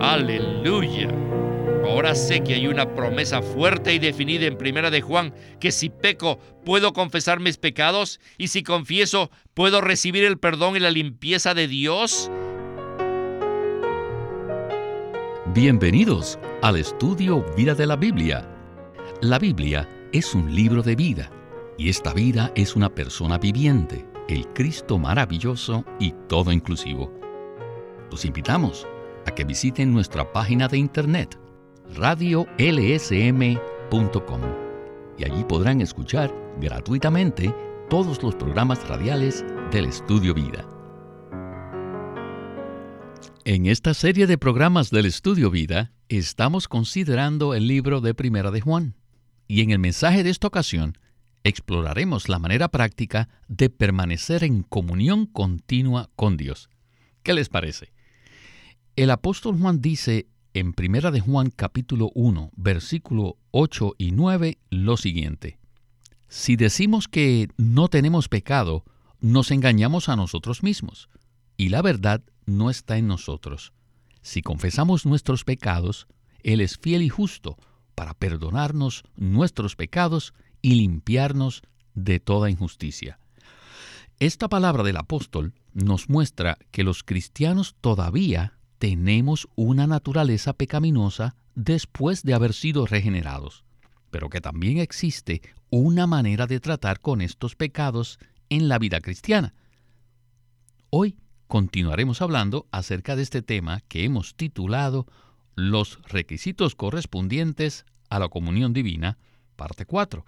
Aleluya. Ahora sé que hay una promesa fuerte y definida en Primera de Juan, que si peco puedo confesar mis pecados y si confieso puedo recibir el perdón y la limpieza de Dios. Bienvenidos al estudio Vida de la Biblia. La Biblia es un libro de vida y esta vida es una persona viviente, el Cristo maravilloso y todo inclusivo. Los invitamos que visiten nuestra página de internet radiolsm.com y allí podrán escuchar gratuitamente todos los programas radiales del Estudio Vida. En esta serie de programas del Estudio Vida estamos considerando el libro de Primera de Juan y en el mensaje de esta ocasión exploraremos la manera práctica de permanecer en comunión continua con Dios. ¿Qué les parece? El apóstol Juan dice en Primera de Juan capítulo 1, versículo 8 y 9 lo siguiente: Si decimos que no tenemos pecado, nos engañamos a nosotros mismos, y la verdad no está en nosotros. Si confesamos nuestros pecados, Él es fiel y justo para perdonarnos nuestros pecados y limpiarnos de toda injusticia. Esta palabra del apóstol nos muestra que los cristianos todavía tenemos una naturaleza pecaminosa después de haber sido regenerados, pero que también existe una manera de tratar con estos pecados en la vida cristiana. Hoy continuaremos hablando acerca de este tema que hemos titulado Los requisitos correspondientes a la comunión divina, parte 4.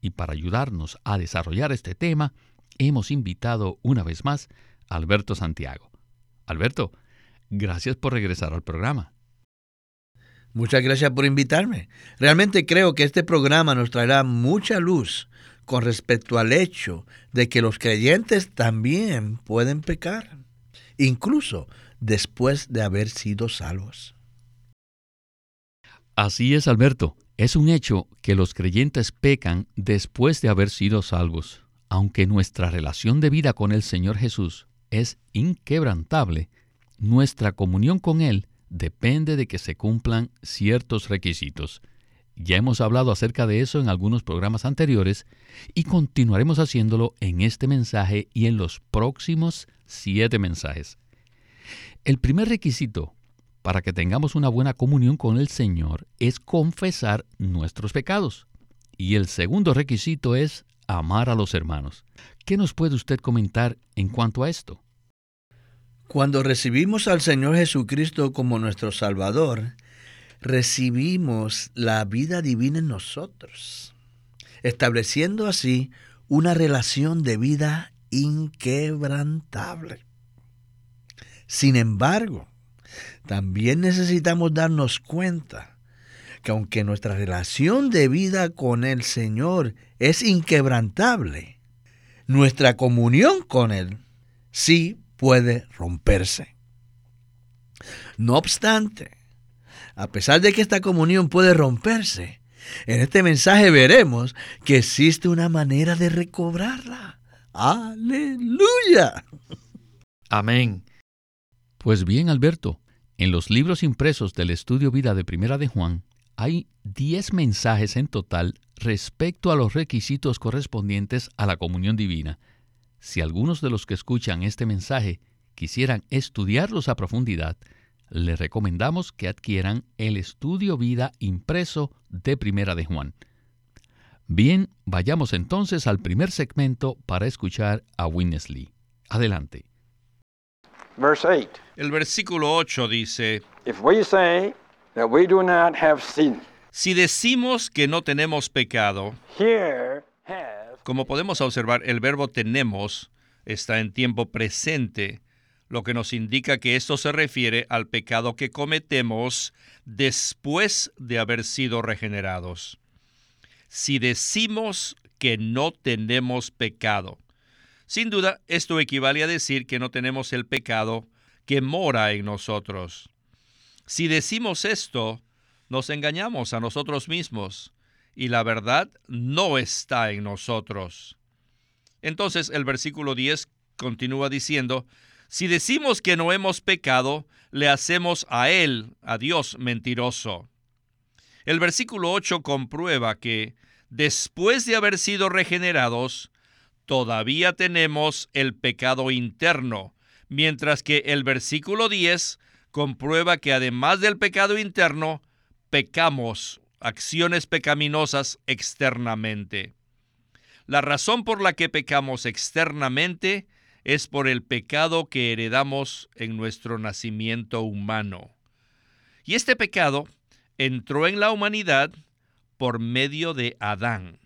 Y para ayudarnos a desarrollar este tema, hemos invitado una vez más a Alberto Santiago. Alberto, gracias por regresar al programa. Muchas gracias por invitarme. Realmente creo que este programa nos traerá mucha luz con respecto al hecho de que los creyentes también pueden pecar incluso después de haber sido salvos. Así es, Alberto. Es un hecho que los creyentes pecan después de haber sido salvos. Aunque nuestra relación de vida con el Señor Jesús es inquebrantable, nuestra comunión con Él depende de que se cumplan ciertos requisitos. Ya hemos hablado acerca de eso en algunos programas anteriores y continuaremos haciéndolo en este mensaje y en los próximos siete mensajes. El primer requisito para que tengamos una buena comunión con el Señor es confesar nuestros pecados. Y el segundo requisito es amar a los hermanos. ¿Qué nos puede usted comentar en cuanto a esto? Cuando recibimos al Señor Jesucristo como nuestro Salvador, recibimos la vida divina en nosotros, estableciendo así una relación de vida inquebrantable. Sin embargo, también necesitamos darnos cuenta que aunque nuestra relación de vida con el Señor es inquebrantable, nuestra comunión con Él sí puede romperse. No obstante, a pesar de que esta comunión puede romperse, en este mensaje veremos que existe una manera de recobrarla. Aleluya. Amén. Pues bien, Alberto, en los libros impresos del estudio vida de Primera de Juan hay 10 mensajes en total respecto a los requisitos correspondientes a la comunión divina. Si algunos de los que escuchan este mensaje quisieran estudiarlos a profundidad, les recomendamos que adquieran el estudio vida impreso de Primera de Juan. Bien, vayamos entonces al primer segmento para escuchar a Winnesley. Adelante. El versículo 8 dice, si decimos que no tenemos pecado, como podemos observar, el verbo tenemos está en tiempo presente, lo que nos indica que esto se refiere al pecado que cometemos después de haber sido regenerados si decimos que no tenemos pecado. Sin duda, esto equivale a decir que no tenemos el pecado que mora en nosotros. Si decimos esto, nos engañamos a nosotros mismos y la verdad no está en nosotros. Entonces el versículo 10 continúa diciendo, Si decimos que no hemos pecado, le hacemos a Él, a Dios, mentiroso. El versículo 8 comprueba que, después de haber sido regenerados, todavía tenemos el pecado interno, mientras que el versículo 10 comprueba que además del pecado interno, pecamos acciones pecaminosas externamente. La razón por la que pecamos externamente es por el pecado que heredamos en nuestro nacimiento humano. Y este pecado entró en la humanidad por medio de Adán.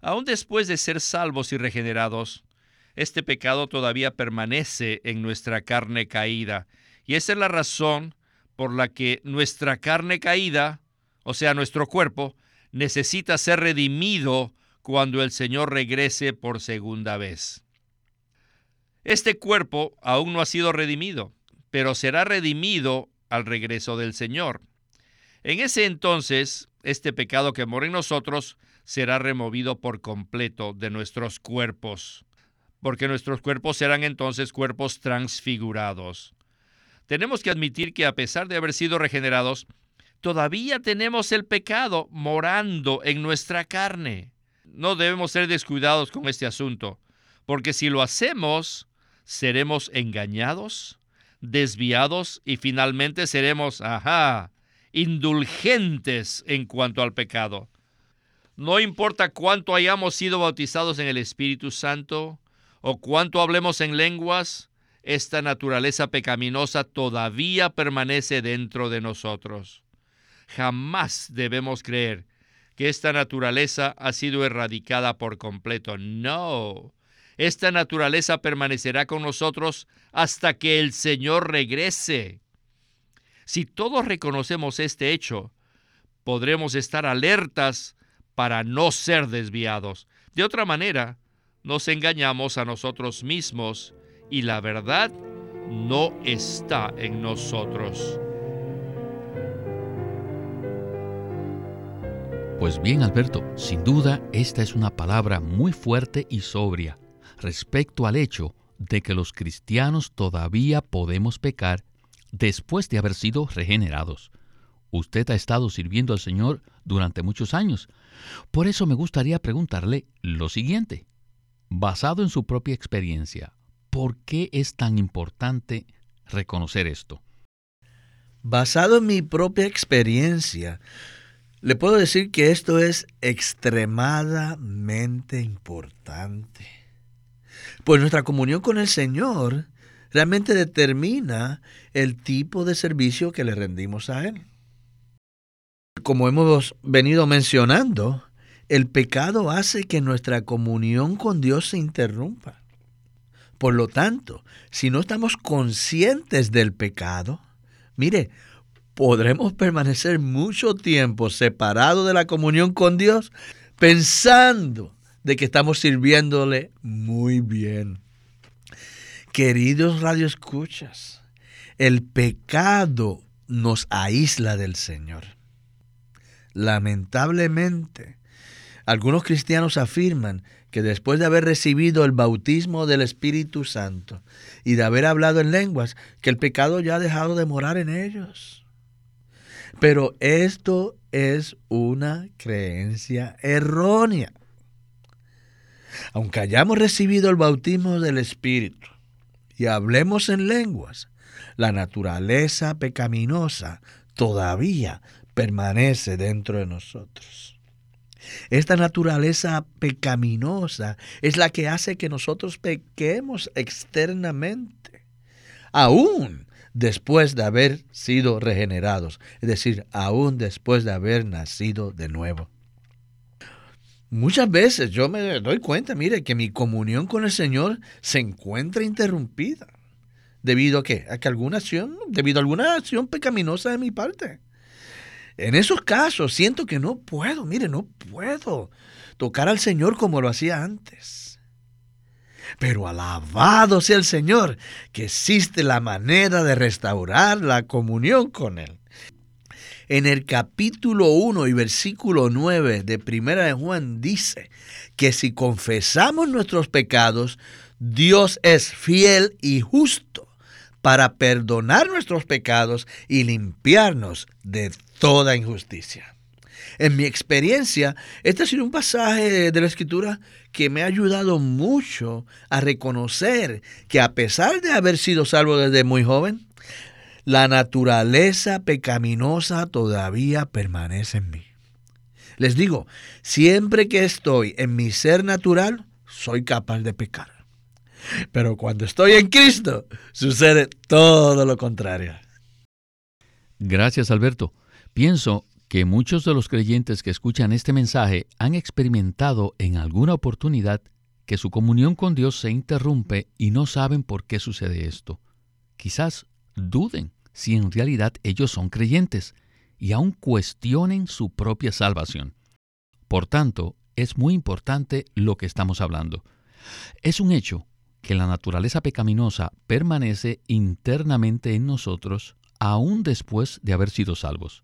Aún después de ser salvos y regenerados, este pecado todavía permanece en nuestra carne caída. Y esa es la razón por la que nuestra carne caída, o sea, nuestro cuerpo, necesita ser redimido cuando el Señor regrese por segunda vez. Este cuerpo aún no ha sido redimido, pero será redimido al regreso del Señor. En ese entonces, este pecado que mora en nosotros será removido por completo de nuestros cuerpos, porque nuestros cuerpos serán entonces cuerpos transfigurados. Tenemos que admitir que a pesar de haber sido regenerados, todavía tenemos el pecado morando en nuestra carne. No debemos ser descuidados con este asunto, porque si lo hacemos, seremos engañados, desviados y finalmente seremos, ajá, indulgentes en cuanto al pecado. No importa cuánto hayamos sido bautizados en el Espíritu Santo o cuánto hablemos en lenguas, esta naturaleza pecaminosa todavía permanece dentro de nosotros. Jamás debemos creer que esta naturaleza ha sido erradicada por completo. No, esta naturaleza permanecerá con nosotros hasta que el Señor regrese. Si todos reconocemos este hecho, podremos estar alertas para no ser desviados. De otra manera, nos engañamos a nosotros mismos y la verdad no está en nosotros. Pues bien, Alberto, sin duda esta es una palabra muy fuerte y sobria respecto al hecho de que los cristianos todavía podemos pecar después de haber sido regenerados. Usted ha estado sirviendo al Señor durante muchos años. Por eso me gustaría preguntarle lo siguiente. Basado en su propia experiencia, ¿por qué es tan importante reconocer esto? Basado en mi propia experiencia, le puedo decir que esto es extremadamente importante. Pues nuestra comunión con el Señor realmente determina el tipo de servicio que le rendimos a Él. Como hemos venido mencionando, el pecado hace que nuestra comunión con Dios se interrumpa. Por lo tanto, si no estamos conscientes del pecado, mire, podremos permanecer mucho tiempo separados de la comunión con Dios pensando de que estamos sirviéndole muy bien. Queridos radioescuchas, el pecado nos aísla del Señor. Lamentablemente, algunos cristianos afirman que después de haber recibido el bautismo del Espíritu Santo y de haber hablado en lenguas, que el pecado ya ha dejado de morar en ellos. Pero esto es una creencia errónea. Aunque hayamos recibido el bautismo del Espíritu y hablemos en lenguas, la naturaleza pecaminosa todavía permanece dentro de nosotros. Esta naturaleza pecaminosa es la que hace que nosotros pequemos externamente, aún después de haber sido regenerados, es decir, aún después de haber nacido de nuevo. Muchas veces yo me doy cuenta, mire, que mi comunión con el Señor se encuentra interrumpida. ¿Debido a qué? A que alguna acción, debido a alguna acción pecaminosa de mi parte. En esos casos siento que no puedo, mire, no puedo tocar al Señor como lo hacía antes. Pero alabado sea el Señor, que existe la manera de restaurar la comunión con Él en el capítulo 1 y versículo 9 de Primera de Juan dice que si confesamos nuestros pecados, Dios es fiel y justo para perdonar nuestros pecados y limpiarnos de toda injusticia. En mi experiencia, este ha sido un pasaje de la Escritura que me ha ayudado mucho a reconocer que a pesar de haber sido salvo desde muy joven, la naturaleza pecaminosa todavía permanece en mí. Les digo, siempre que estoy en mi ser natural, soy capaz de pecar. Pero cuando estoy en Cristo, sucede todo lo contrario. Gracias, Alberto. Pienso que muchos de los creyentes que escuchan este mensaje han experimentado en alguna oportunidad que su comunión con Dios se interrumpe y no saben por qué sucede esto. Quizás duden si en realidad ellos son creyentes y aún cuestionen su propia salvación. Por tanto, es muy importante lo que estamos hablando. Es un hecho que la naturaleza pecaminosa permanece internamente en nosotros aún después de haber sido salvos.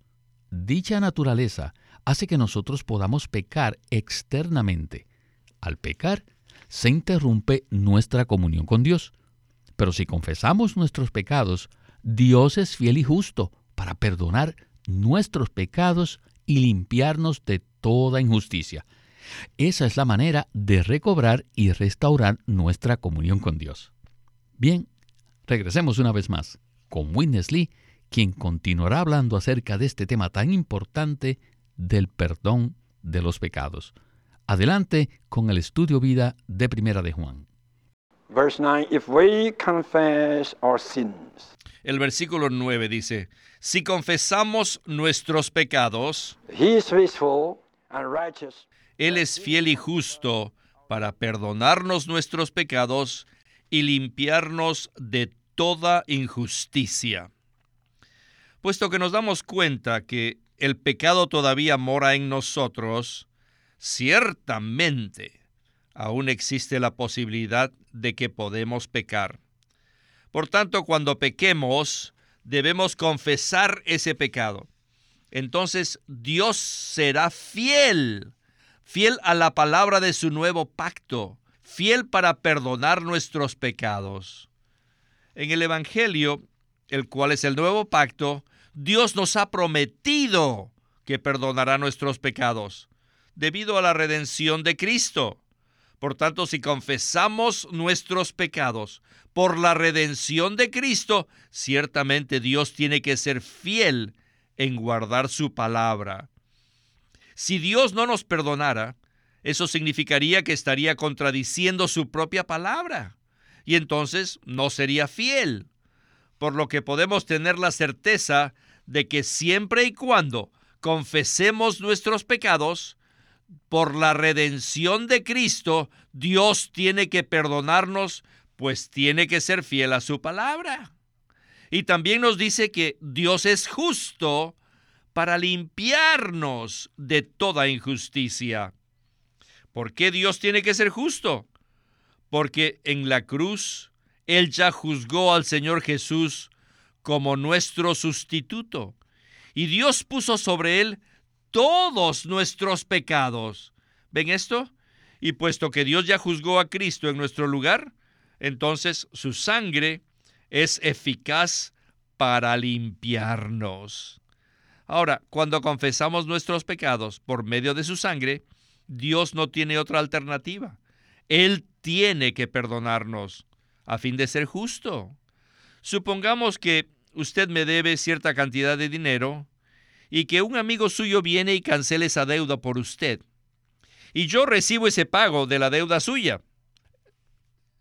Dicha naturaleza hace que nosotros podamos pecar externamente. Al pecar, se interrumpe nuestra comunión con Dios. Pero si confesamos nuestros pecados, Dios es fiel y justo para perdonar nuestros pecados y limpiarnos de toda injusticia. Esa es la manera de recobrar y restaurar nuestra comunión con Dios. Bien, regresemos una vez más con Witness Lee, quien continuará hablando acerca de este tema tan importante del perdón de los pecados. Adelante con el estudio vida de Primera de Juan. El versículo 9 dice, si confesamos nuestros pecados, Él es fiel y justo para perdonarnos nuestros pecados y limpiarnos de toda injusticia. Puesto que nos damos cuenta que el pecado todavía mora en nosotros, ciertamente aún existe la posibilidad de que podemos pecar. Por tanto, cuando pequemos, debemos confesar ese pecado. Entonces Dios será fiel, fiel a la palabra de su nuevo pacto, fiel para perdonar nuestros pecados. En el Evangelio, el cual es el nuevo pacto, Dios nos ha prometido que perdonará nuestros pecados, debido a la redención de Cristo. Por tanto, si confesamos nuestros pecados por la redención de Cristo, ciertamente Dios tiene que ser fiel en guardar su palabra. Si Dios no nos perdonara, eso significaría que estaría contradiciendo su propia palabra, y entonces no sería fiel. Por lo que podemos tener la certeza de que siempre y cuando confesemos nuestros pecados, por la redención de Cristo, Dios tiene que perdonarnos, pues tiene que ser fiel a su palabra. Y también nos dice que Dios es justo para limpiarnos de toda injusticia. ¿Por qué Dios tiene que ser justo? Porque en la cruz Él ya juzgó al Señor Jesús como nuestro sustituto. Y Dios puso sobre Él todos nuestros pecados. ¿Ven esto? Y puesto que Dios ya juzgó a Cristo en nuestro lugar, entonces su sangre es eficaz para limpiarnos. Ahora, cuando confesamos nuestros pecados por medio de su sangre, Dios no tiene otra alternativa. Él tiene que perdonarnos a fin de ser justo. Supongamos que usted me debe cierta cantidad de dinero y que un amigo suyo viene y cancela esa deuda por usted. Y yo recibo ese pago de la deuda suya.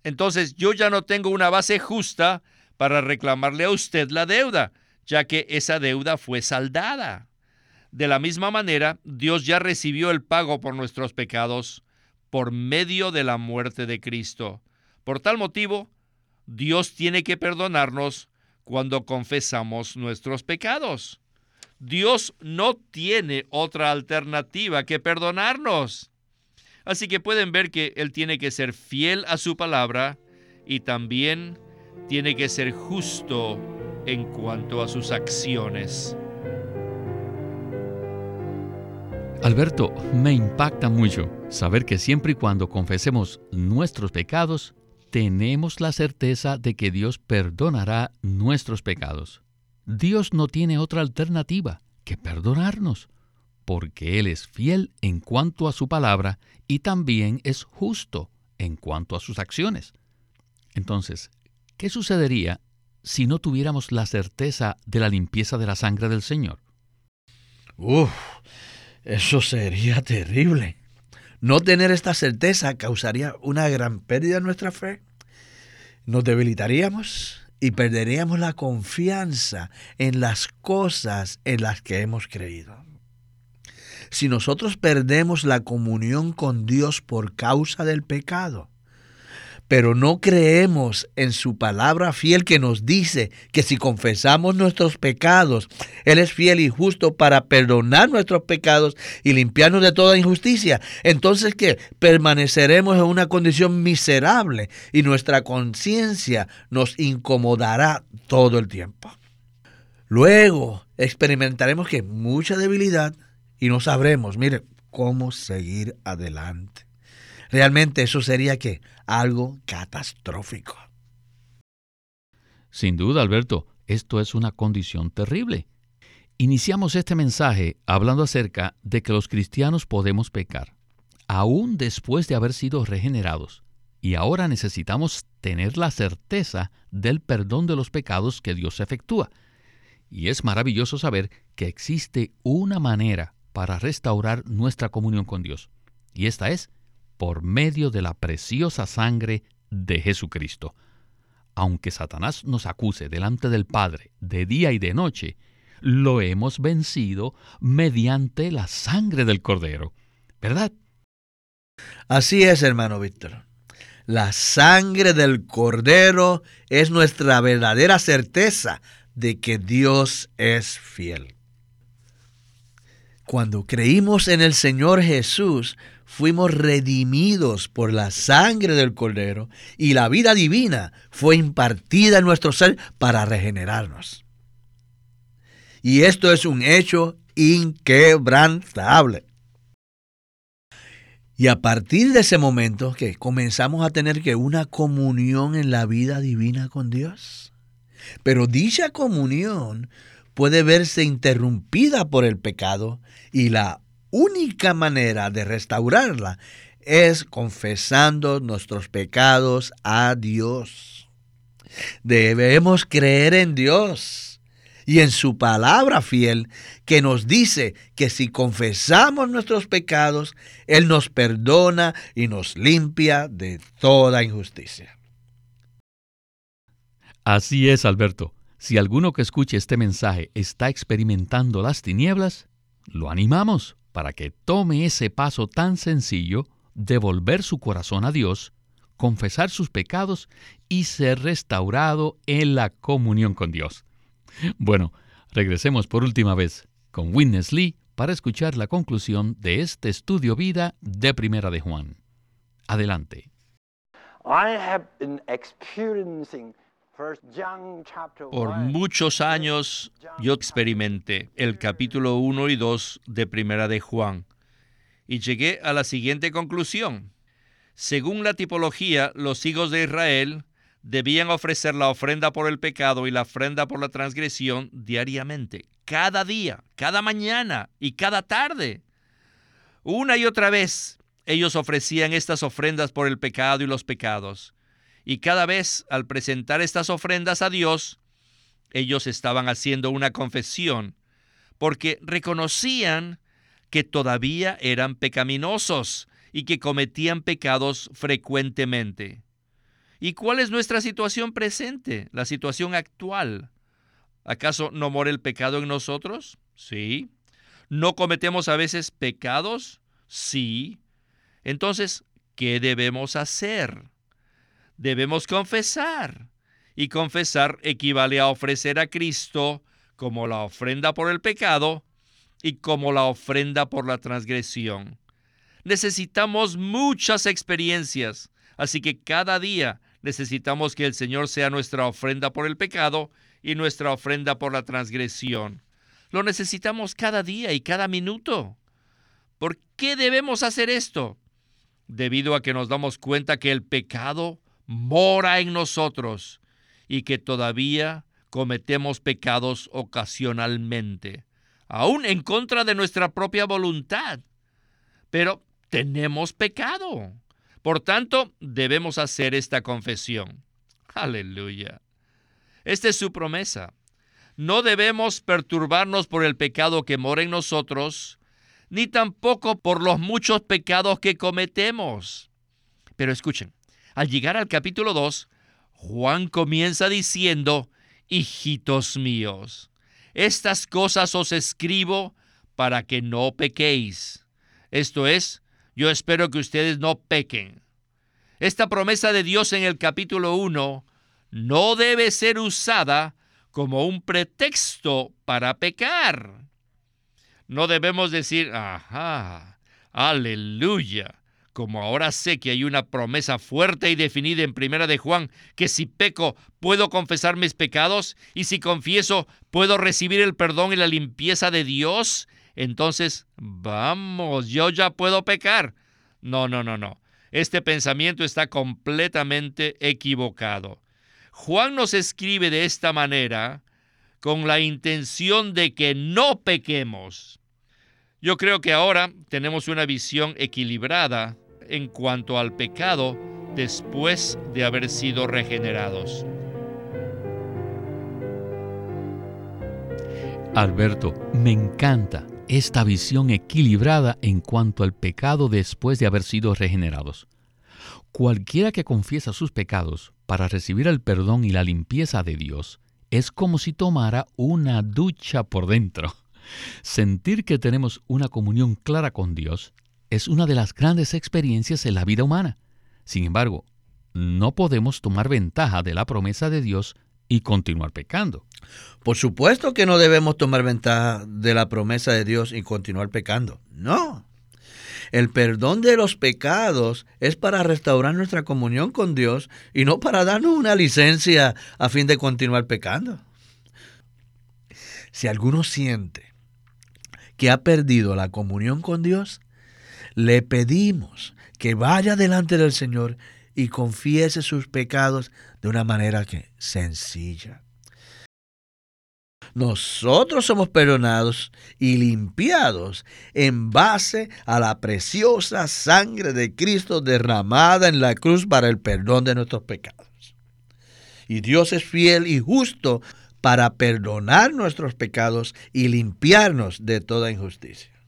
Entonces yo ya no tengo una base justa para reclamarle a usted la deuda, ya que esa deuda fue saldada. De la misma manera, Dios ya recibió el pago por nuestros pecados por medio de la muerte de Cristo. Por tal motivo, Dios tiene que perdonarnos cuando confesamos nuestros pecados. Dios no tiene otra alternativa que perdonarnos. Así que pueden ver que Él tiene que ser fiel a su palabra y también tiene que ser justo en cuanto a sus acciones. Alberto, me impacta mucho saber que siempre y cuando confesemos nuestros pecados, tenemos la certeza de que Dios perdonará nuestros pecados. Dios no tiene otra alternativa que perdonarnos, porque Él es fiel en cuanto a su palabra y también es justo en cuanto a sus acciones. Entonces, ¿qué sucedería si no tuviéramos la certeza de la limpieza de la sangre del Señor? Uf, eso sería terrible. No tener esta certeza causaría una gran pérdida en nuestra fe. Nos debilitaríamos y perderíamos la confianza en las cosas en las que hemos creído. Si nosotros perdemos la comunión con Dios por causa del pecado, pero no creemos en su palabra fiel que nos dice que si confesamos nuestros pecados, Él es fiel y justo para perdonar nuestros pecados y limpiarnos de toda injusticia. Entonces que permaneceremos en una condición miserable y nuestra conciencia nos incomodará todo el tiempo. Luego experimentaremos que mucha debilidad y no sabremos, mire, cómo seguir adelante. Realmente eso sería que algo catastrófico. Sin duda, Alberto, esto es una condición terrible. Iniciamos este mensaje hablando acerca de que los cristianos podemos pecar, aún después de haber sido regenerados, y ahora necesitamos tener la certeza del perdón de los pecados que Dios efectúa. Y es maravilloso saber que existe una manera para restaurar nuestra comunión con Dios, y esta es por medio de la preciosa sangre de Jesucristo. Aunque Satanás nos acuse delante del Padre de día y de noche, lo hemos vencido mediante la sangre del Cordero. ¿Verdad? Así es, hermano Víctor. La sangre del Cordero es nuestra verdadera certeza de que Dios es fiel. Cuando creímos en el Señor Jesús, fuimos redimidos por la sangre del Cordero y la vida divina fue impartida en nuestro ser para regenerarnos. Y esto es un hecho inquebrantable. Y a partir de ese momento que comenzamos a tener que una comunión en la vida divina con Dios. Pero dicha comunión puede verse interrumpida por el pecado y la única manera de restaurarla es confesando nuestros pecados a Dios. Debemos creer en Dios y en su palabra fiel que nos dice que si confesamos nuestros pecados, Él nos perdona y nos limpia de toda injusticia. Así es, Alberto. Si alguno que escuche este mensaje está experimentando las tinieblas, lo animamos para que tome ese paso tan sencillo de volver su corazón a Dios, confesar sus pecados y ser restaurado en la comunión con Dios. Bueno, regresemos por última vez con Witness Lee para escuchar la conclusión de este estudio vida de Primera de Juan. Adelante. Por muchos años yo experimenté el capítulo 1 y 2 de Primera de Juan y llegué a la siguiente conclusión. Según la tipología, los hijos de Israel debían ofrecer la ofrenda por el pecado y la ofrenda por la transgresión diariamente, cada día, cada mañana y cada tarde. Una y otra vez ellos ofrecían estas ofrendas por el pecado y los pecados. Y cada vez al presentar estas ofrendas a Dios, ellos estaban haciendo una confesión, porque reconocían que todavía eran pecaminosos y que cometían pecados frecuentemente. ¿Y cuál es nuestra situación presente, la situación actual? ¿Acaso no mora el pecado en nosotros? Sí. ¿No cometemos a veces pecados? Sí. Entonces, ¿qué debemos hacer? Debemos confesar. Y confesar equivale a ofrecer a Cristo como la ofrenda por el pecado y como la ofrenda por la transgresión. Necesitamos muchas experiencias, así que cada día necesitamos que el Señor sea nuestra ofrenda por el pecado y nuestra ofrenda por la transgresión. Lo necesitamos cada día y cada minuto. ¿Por qué debemos hacer esto? Debido a que nos damos cuenta que el pecado mora en nosotros y que todavía cometemos pecados ocasionalmente, aún en contra de nuestra propia voluntad. Pero tenemos pecado. Por tanto, debemos hacer esta confesión. Aleluya. Esta es su promesa. No debemos perturbarnos por el pecado que mora en nosotros, ni tampoco por los muchos pecados que cometemos. Pero escuchen, al llegar al capítulo 2, Juan comienza diciendo, hijitos míos, estas cosas os escribo para que no pequéis. Esto es, yo espero que ustedes no pequen. Esta promesa de Dios en el capítulo 1 no debe ser usada como un pretexto para pecar. No debemos decir, ajá, aleluya, como ahora sé que hay una promesa fuerte y definida en Primera de Juan, que si peco puedo confesar mis pecados y si confieso puedo recibir el perdón y la limpieza de Dios, entonces vamos, yo ya puedo pecar. No, no, no, no. Este pensamiento está completamente equivocado. Juan nos escribe de esta manera con la intención de que no pequemos. Yo creo que ahora tenemos una visión equilibrada en cuanto al pecado después de haber sido regenerados. Alberto, me encanta esta visión equilibrada en cuanto al pecado después de haber sido regenerados. Cualquiera que confiesa sus pecados para recibir el perdón y la limpieza de Dios es como si tomara una ducha por dentro. Sentir que tenemos una comunión clara con Dios es una de las grandes experiencias en la vida humana. Sin embargo, no podemos tomar ventaja de la promesa de Dios y continuar pecando. Por supuesto que no debemos tomar ventaja de la promesa de Dios y continuar pecando. No. El perdón de los pecados es para restaurar nuestra comunión con Dios y no para darnos una licencia a fin de continuar pecando. Si alguno siente que ha perdido la comunión con Dios, le pedimos que vaya delante del Señor y confiese sus pecados de una manera que sencilla. Nosotros somos perdonados y limpiados en base a la preciosa sangre de Cristo derramada en la cruz para el perdón de nuestros pecados. Y Dios es fiel y justo para perdonar nuestros pecados y limpiarnos de toda injusticia.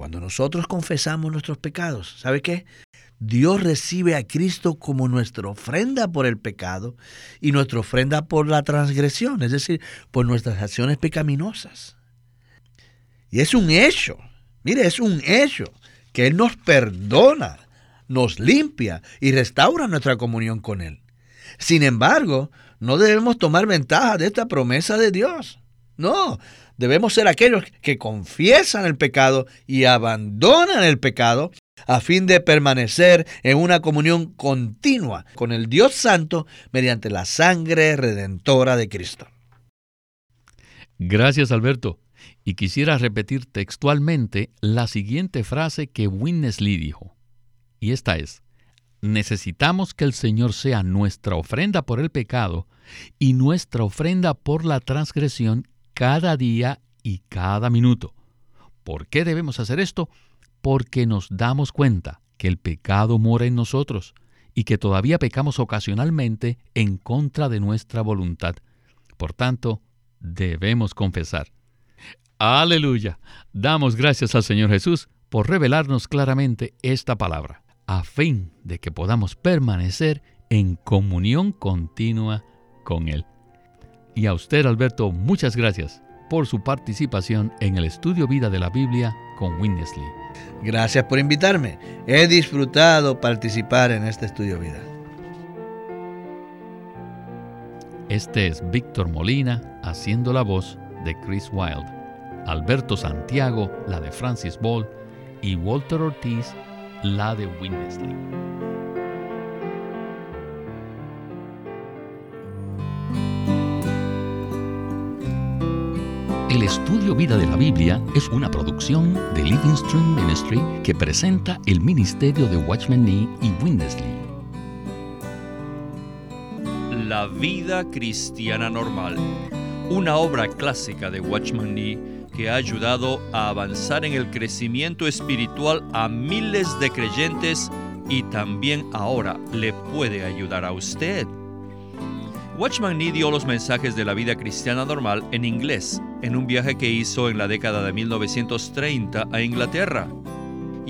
Cuando nosotros confesamos nuestros pecados, ¿sabe qué? Dios recibe a Cristo como nuestra ofrenda por el pecado y nuestra ofrenda por la transgresión, es decir, por nuestras acciones pecaminosas. Y es un hecho, mire, es un hecho que Él nos perdona, nos limpia y restaura nuestra comunión con Él. Sin embargo, no debemos tomar ventaja de esta promesa de Dios. No, debemos ser aquellos que confiesan el pecado y abandonan el pecado a fin de permanecer en una comunión continua con el Dios Santo mediante la sangre redentora de Cristo. Gracias Alberto. Y quisiera repetir textualmente la siguiente frase que Winnesley dijo. Y esta es, necesitamos que el Señor sea nuestra ofrenda por el pecado y nuestra ofrenda por la transgresión cada día y cada minuto. ¿Por qué debemos hacer esto? Porque nos damos cuenta que el pecado mora en nosotros y que todavía pecamos ocasionalmente en contra de nuestra voluntad. Por tanto, debemos confesar. Aleluya. Damos gracias al Señor Jesús por revelarnos claramente esta palabra, a fin de que podamos permanecer en comunión continua con Él. Y a usted, Alberto, muchas gracias por su participación en el estudio Vida de la Biblia con Winnesley. Gracias por invitarme. He disfrutado participar en este estudio Vida. Este es Víctor Molina haciendo la voz de Chris Wilde, Alberto Santiago la de Francis Ball y Walter Ortiz la de Winnesley. El estudio Vida de la Biblia es una producción de Living Stream Ministry que presenta el ministerio de Watchman Nee y Winnesley. La vida cristiana normal, una obra clásica de Watchman Nee que ha ayudado a avanzar en el crecimiento espiritual a miles de creyentes y también ahora le puede ayudar a usted. Watchman Nee dio los mensajes de la vida cristiana normal en inglés en un viaje que hizo en la década de 1930 a Inglaterra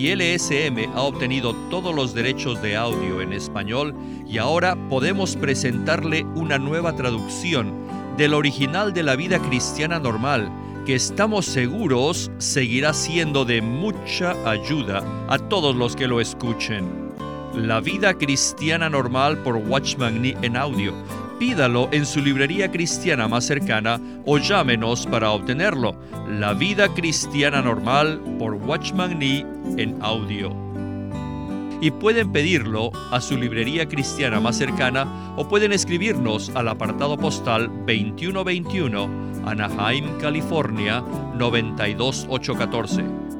y LSM ha obtenido todos los derechos de audio en español y ahora podemos presentarle una nueva traducción del original de la vida cristiana normal que estamos seguros seguirá siendo de mucha ayuda a todos los que lo escuchen. La vida cristiana normal por Watchman Nee en audio. Pídalo en su librería cristiana más cercana o llámenos para obtenerlo. La vida cristiana normal por Watchman Nee en audio. Y pueden pedirlo a su librería cristiana más cercana o pueden escribirnos al apartado postal 2121 Anaheim, California 92814.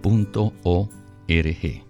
punto o rg